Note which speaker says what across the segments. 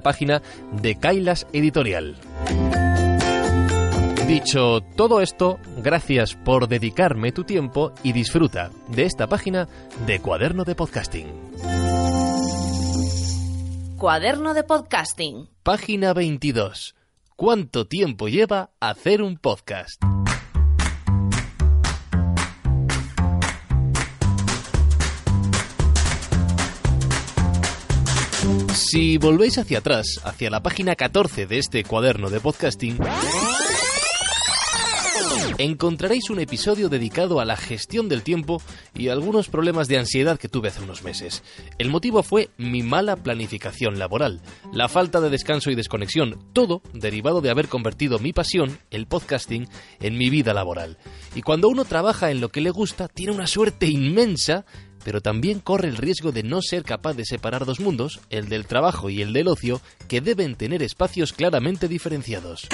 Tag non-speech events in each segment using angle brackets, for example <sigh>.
Speaker 1: página de Kailas Editorial. Dicho todo esto, gracias por dedicarme tu tiempo y disfruta de esta página de Cuaderno de Podcasting.
Speaker 2: Cuaderno de Podcasting.
Speaker 1: Página 22. ¿Cuánto tiempo lleva hacer un podcast? Si volvéis hacia atrás, hacia la página 14 de este cuaderno de podcasting, encontraréis un episodio dedicado a la gestión del tiempo y algunos problemas de ansiedad que tuve hace unos meses. El motivo fue mi mala planificación laboral, la falta de descanso y desconexión, todo derivado de haber convertido mi pasión, el podcasting, en mi vida laboral. Y cuando uno trabaja en lo que le gusta, tiene una suerte inmensa pero también corre el riesgo de no ser capaz de separar dos mundos, el del trabajo y el del ocio, que deben tener espacios claramente diferenciados.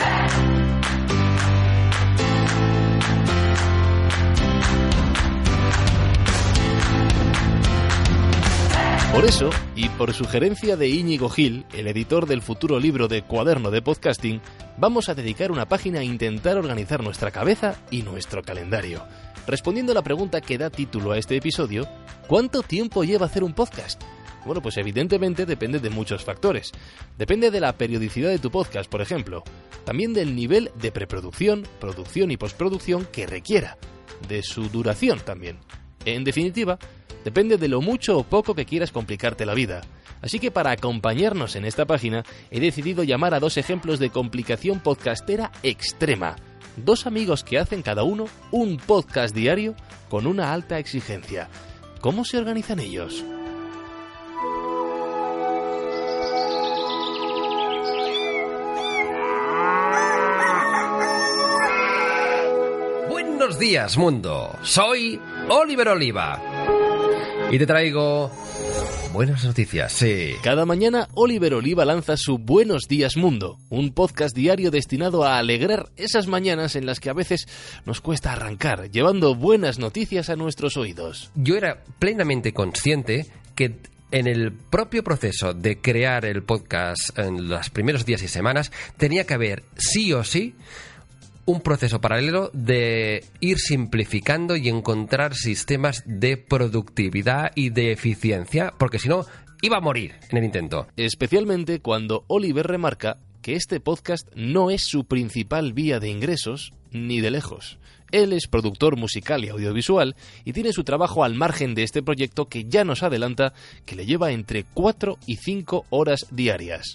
Speaker 1: Por eso, y por sugerencia de Íñigo Gil, el editor del futuro libro de Cuaderno de Podcasting, vamos a dedicar una página a intentar organizar nuestra cabeza y nuestro calendario. Respondiendo a la pregunta que da título a este episodio, ¿cuánto tiempo lleva hacer un podcast? Bueno, pues evidentemente depende de muchos factores. Depende de la periodicidad de tu podcast, por ejemplo. También del nivel de preproducción, producción y postproducción que requiera. De su duración también. En definitiva, depende de lo mucho o poco que quieras complicarte la vida. Así que para acompañarnos en esta página he decidido llamar a dos ejemplos de complicación podcastera extrema. Dos amigos que hacen cada uno un podcast diario con una alta exigencia. ¿Cómo se organizan ellos?
Speaker 3: Buenos días, mundo. Soy Oliver Oliva. Y te traigo buenas noticias, sí.
Speaker 1: Cada mañana Oliver Oliva lanza su Buenos Días Mundo, un podcast diario destinado a alegrar esas mañanas en las que a veces nos cuesta arrancar, llevando buenas noticias a nuestros oídos.
Speaker 3: Yo era plenamente consciente que en el propio proceso de crear el podcast en los primeros días y semanas tenía que haber sí o sí un proceso paralelo de ir simplificando y encontrar sistemas de productividad y de eficiencia, porque si no, iba a morir en el intento.
Speaker 1: Especialmente cuando Oliver remarca que este podcast no es su principal vía de ingresos, ni de lejos. Él es productor musical y audiovisual y tiene su trabajo al margen de este proyecto que ya nos adelanta que le lleva entre 4 y 5 horas diarias.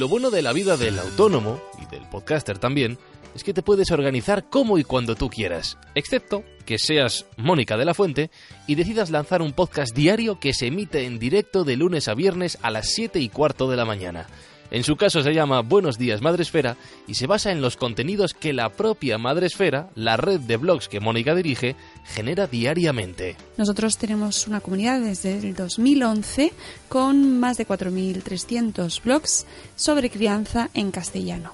Speaker 1: Lo bueno de la vida del autónomo, y del podcaster también, es que te puedes organizar como y cuando tú quieras, excepto que seas Mónica de la Fuente y decidas lanzar un podcast diario que se emite en directo de lunes a viernes a las 7 y cuarto de la mañana. En su caso se llama Buenos días Madresfera y se basa en los contenidos que la propia Madresfera, la red de blogs que Mónica dirige, genera diariamente.
Speaker 4: Nosotros tenemos una comunidad desde el 2011 con más de 4.300 blogs sobre crianza en castellano.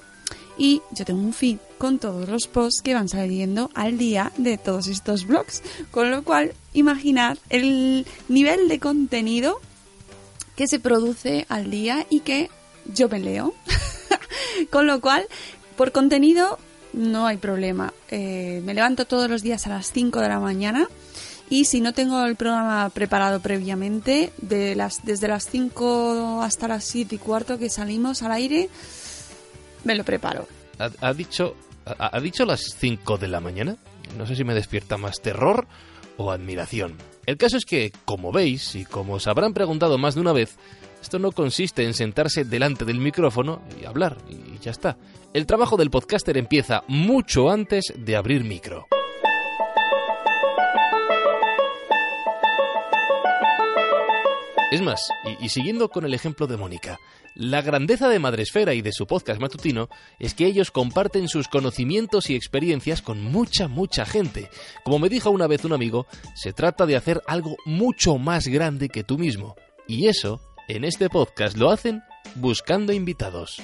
Speaker 4: Y yo tengo un feed con todos los posts que van saliendo al día de todos estos blogs. Con lo cual, imaginad el nivel de contenido que se produce al día y que yo me leo. <laughs> Con lo cual, por contenido no hay problema. Eh, me levanto todos los días a las 5 de la mañana Y si no tengo el programa preparado previamente, de las, desde las 5 hasta las 7 y cuarto que salimos al aire, me lo preparo.
Speaker 1: ¿Ha, ha dicho, ha, ha dicho las 5 de la mañana? No sé si me despierta más terror o admiración. El caso es que, como veis, y como os habrán preguntado más de una vez, esto no consiste en sentarse delante del micrófono y hablar, y ya está. El trabajo del podcaster empieza mucho antes de abrir micro. Es más, y, siguiendo con el ejemplo de Mónica, la grandeza de Madresfera y de su podcast matutino es que ellos comparten sus conocimientos y experiencias con mucha, mucha gente. Como me dijo una vez un amigo, se trata de hacer algo mucho más grande que tú mismo. Y eso, en este podcast lo hacen buscando invitados.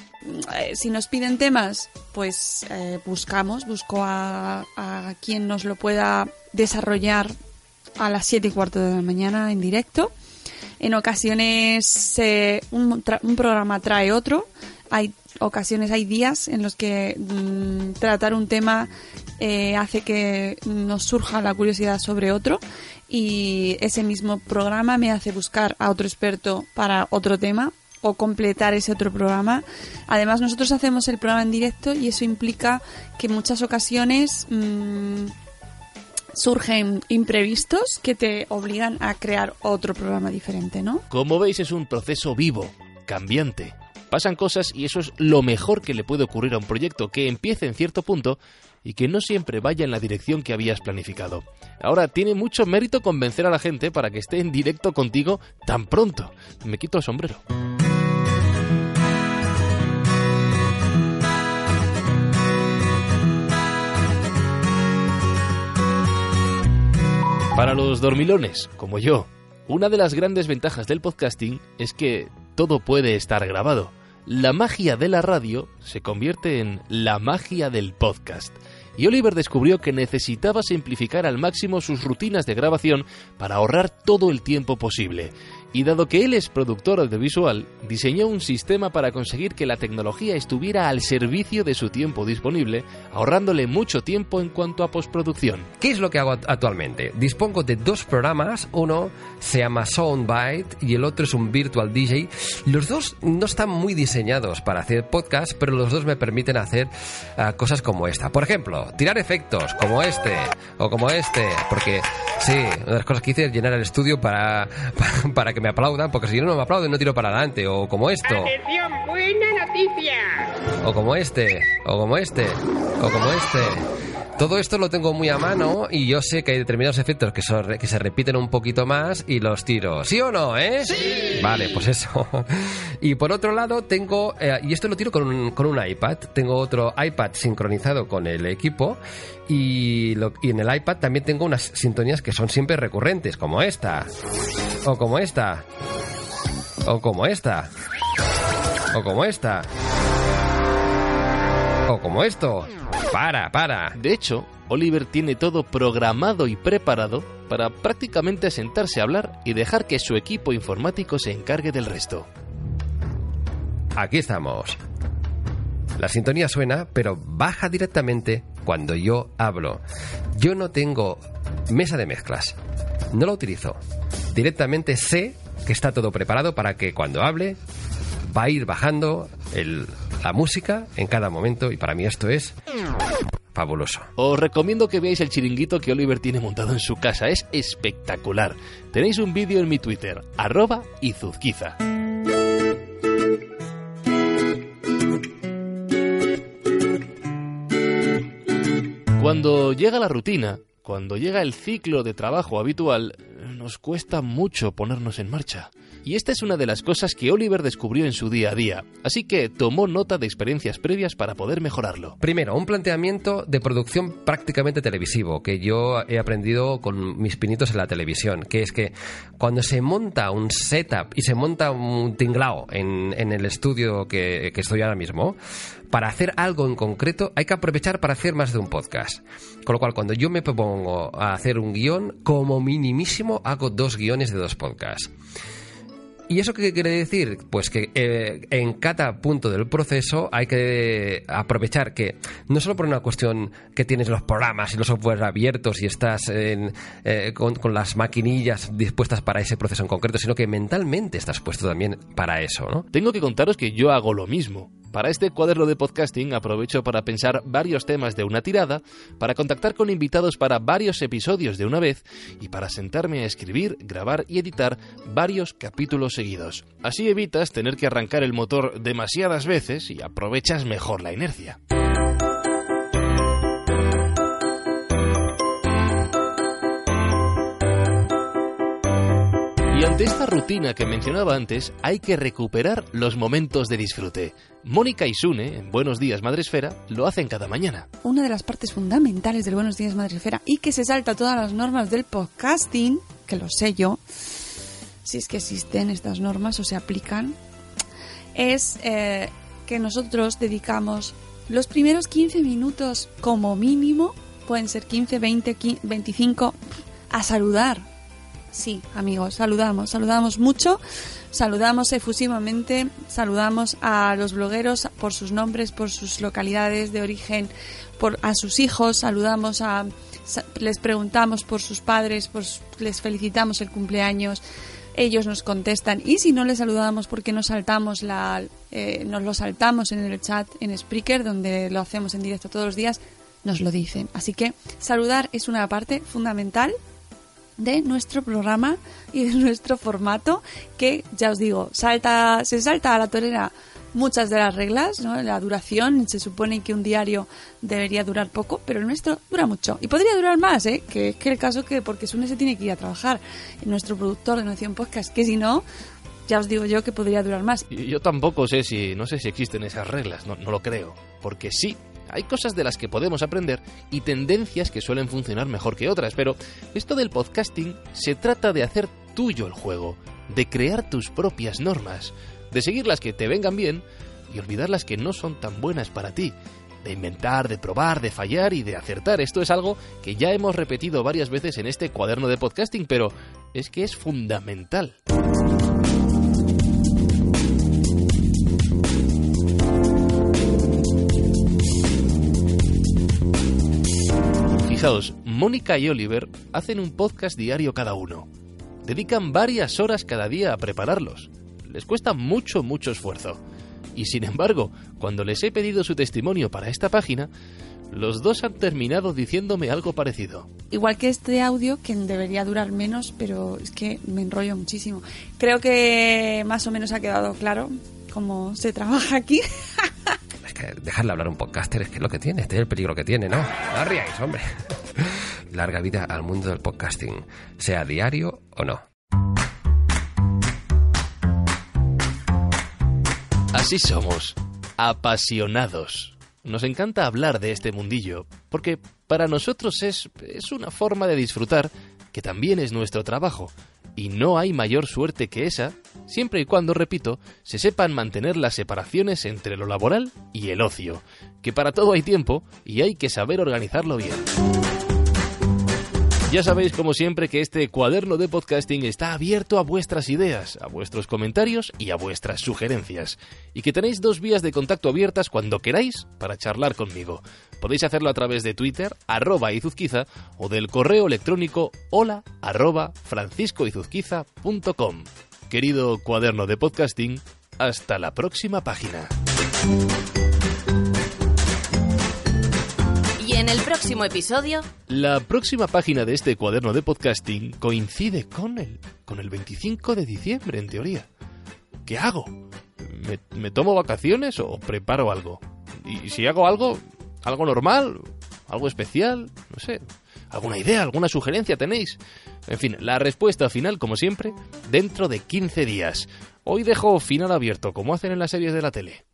Speaker 4: Eh, si nos piden temas, pues eh, buscamos, busco a, a quien nos lo pueda desarrollar a las 7 y cuarto de la mañana en directo en ocasiones eh, un, un, programa trae otro. Hay ocasiones, hay días en los que mmm, tratar un tema eh, hace que nos surja la curiosidad sobre otro y ese mismo programa me hace buscar a otro experto para otro tema o completar ese otro programa. Además, nosotros hacemos el programa en directo y eso implica que en muchas ocasiones mmm, surgen imprevistos que te obligan a crear otro programa diferente, ¿no?
Speaker 1: Como veis es un proceso vivo, cambiante. Pasan cosas y eso es lo mejor que le puede ocurrir a un proyecto, que empiece en cierto punto y que no siempre vaya en la dirección que habías planificado. Ahora, tiene mucho mérito convencer a la gente para que esté en directo contigo tan pronto. Me quito el sombrero. Para los dormilones, como yo, una de las grandes ventajas del podcasting es que todo puede estar grabado. La magia de la radio se convierte en la magia del podcast. Y Oliver descubrió que necesitaba simplificar al máximo sus rutinas de grabación para ahorrar todo el tiempo posible. Y dado que él es productor audiovisual, diseñó un sistema para conseguir que la tecnología estuviera al servicio de su tiempo disponible, ahorrándole mucho tiempo en cuanto a postproducción.
Speaker 3: ¿Qué es lo que hago actualmente? Dispongo de dos programas, uno se llama Soundbite y el otro es un Virtual DJ. Los dos no están muy diseñados para hacer podcast, pero los dos me permiten hacer uh, cosas como esta. Por ejemplo, tirar efectos como este o como este, porque sí, una de las cosas que hice es llenar el estudio para, <laughs> para, para que me aplaudan, porque si no me aplauden no tiro para adelante, o como esto.
Speaker 5: ¡Atención, buena noticia!
Speaker 3: O como este, o como este, o como este. Todo esto lo tengo muy a mano y yo sé que hay determinados efectos que, son, que se repiten un poquito más y los tiro. ¿Sí o no, eh?
Speaker 5: Sí.
Speaker 3: Vale, pues eso. <laughs> Y por otro lado tengo, eh, y esto lo tiro con un, con un iPad, tengo otro iPad sincronizado con el equipo y, lo, y en el iPad también tengo unas sintonías que son siempre recurrentes, como esta, o como esta, o como esta, o como esta, o como esto. Para, para.
Speaker 1: De hecho, Oliver tiene todo programado y preparado para prácticamente sentarse a hablar y dejar que su equipo informático se encargue del resto.
Speaker 3: Aquí estamos. La sintonía suena, pero baja directamente cuando yo hablo. Yo no tengo mesa de mezclas. No la utilizo. Directamente sé que está todo preparado para que cuando hable va a ir bajando la música en cada momento y para mí esto es fabuloso.
Speaker 1: Os recomiendo que veáis el chiringuito que Oliver tiene montado en su casa, es espectacular. Tenéis un vídeo en mi Twitter, arroba Izuzquiza. Cuando llega la rutina, cuando llega el ciclo de trabajo habitual, nos cuesta mucho ponernos en marcha. Y esta es una de las cosas que Oliver descubrió en su día a día, así que tomó nota de experiencias previas para poder mejorarlo.
Speaker 3: Primero, un planteamiento de producción prácticamente televisivo, que yo he aprendido con mis pinitos en la televisión, que es que cuando se monta un setup y se monta un tinglao en, el estudio que, que estoy ahora mismo, para hacer algo en concreto hay que aprovechar para hacer más de un podcast. Con lo cual, cuando yo me propongo a hacer un guion, como minimísimo hago dos guiones de dos podcasts. ¿Y eso qué quiere decir? Pues que eh, en cada punto del proceso hay que aprovechar que no solo por una cuestión que tienes los programas y los software abiertos y estás eh, con, con, las maquinillas dispuestas para ese proceso en concreto, sino que mentalmente estás puesto también para eso, ¿no?
Speaker 1: Tengo que contaros que yo hago lo mismo. Para este cuaderno de podcasting aprovecho para pensar varios temas de una tirada, para contactar con invitados para varios episodios de una vez y para sentarme a escribir, grabar y editar varios capítulos seguidos. Así evitas tener que arrancar el motor demasiadas veces y aprovechas mejor la inercia. Y ante esta rutina que mencionaba antes, hay que recuperar los momentos de disfrute. Mónica y Sune, en Buenos Días Madresfera, lo hacen cada mañana.
Speaker 4: Una de las partes fundamentales del Buenos Días Madresfera y que se salta todas las normas del podcasting, que lo sé yo, si es que existen estas normas o se aplican, es eh, que nosotros dedicamos los primeros 15 minutos como mínimo, pueden ser 15, 20, 25, a saludar. Sí, amigos, saludamos, saludamos mucho, saludamos efusivamente, saludamos a los blogueros por sus nombres, por sus localidades de origen, por a sus hijos, saludamos a les preguntamos por sus padres, les felicitamos el cumpleaños, ellos nos contestan y si no les saludamos porque nos saltamos la eh, nos lo saltamos en el chat en Spreaker donde lo hacemos en directo todos los días, nos lo dicen. Así que saludar es una parte fundamental de nuestro programa y de nuestro formato que ya os digo salta se salta a la torera muchas de las reglas ¿no? la duración se supone que un diario debería durar poco pero el nuestro dura mucho y podría durar más ¿eh? que es que el caso que porque Sune se tiene que ir a trabajar nuestro productor de Nación Podcast que si no ya os digo yo que podría durar más.
Speaker 1: Yo tampoco sé si, no sé si existen esas reglas, no, no lo creo. Porque sí, hay cosas de las que podemos aprender y tendencias que suelen funcionar mejor que otras, pero esto del podcasting se trata de hacer tuyo el juego, de crear tus propias normas, de seguir las que te vengan bien y olvidar las que no son tan buenas para ti, de inventar, de probar, de fallar y de acertar. Esto es algo que ya hemos repetido varias veces en este cuaderno de podcasting, pero es que es fundamental. Mónica y Oliver hacen un podcast diario cada uno. Dedican varias horas cada día a prepararlos. Les cuesta mucho, mucho esfuerzo. Y sin embargo, cuando les he pedido su testimonio para esta página, los dos han terminado diciéndome algo parecido.
Speaker 4: Igual que este audio, que debería durar menos, pero es que me enrollo muchísimo. Creo que más o menos ha quedado claro cómo se trabaja aquí. <laughs>
Speaker 3: dejarle hablar un podcaster es que es lo que tiene, este es el peligro que tiene, ¿no? No ríais, hombre. <laughs> Larga vida al mundo del podcasting, sea diario o no.
Speaker 1: Así somos, apasionados. Nos encanta hablar de este mundillo, porque para nosotros es, es una forma de disfrutar que también es nuestro trabajo y no hay mayor suerte que esa, siempre y cuando, repito, se sepan mantener las separaciones entre lo laboral y el ocio, que para todo hay tiempo y hay que saber organizarlo bien. Ya sabéis, como siempre, que este cuaderno de podcasting está abierto a vuestras ideas, a vuestros comentarios y a vuestras sugerencias. Y que tenéis dos vías de contacto abiertas cuando queráis para charlar conmigo. Podéis hacerlo a través de Twitter, arroba izuzquiza, o del correo electrónico hola arroba franciscoizuzquiza.com. Querido cuaderno de podcasting, hasta la próxima página.
Speaker 2: En el próximo episodio...
Speaker 1: La próxima página de este cuaderno de podcasting coincide con el, con el 25 de diciembre, en teoría. ¿Qué hago? ¿Me, ¿Me, tomo vacaciones o preparo algo? Y si hago algo, algo normal, algo especial, no sé, alguna idea, alguna sugerencia tenéis. En fin, la respuesta final, como siempre, dentro de 15 días. Hoy dejo final abierto, como hacen en las series de la tele.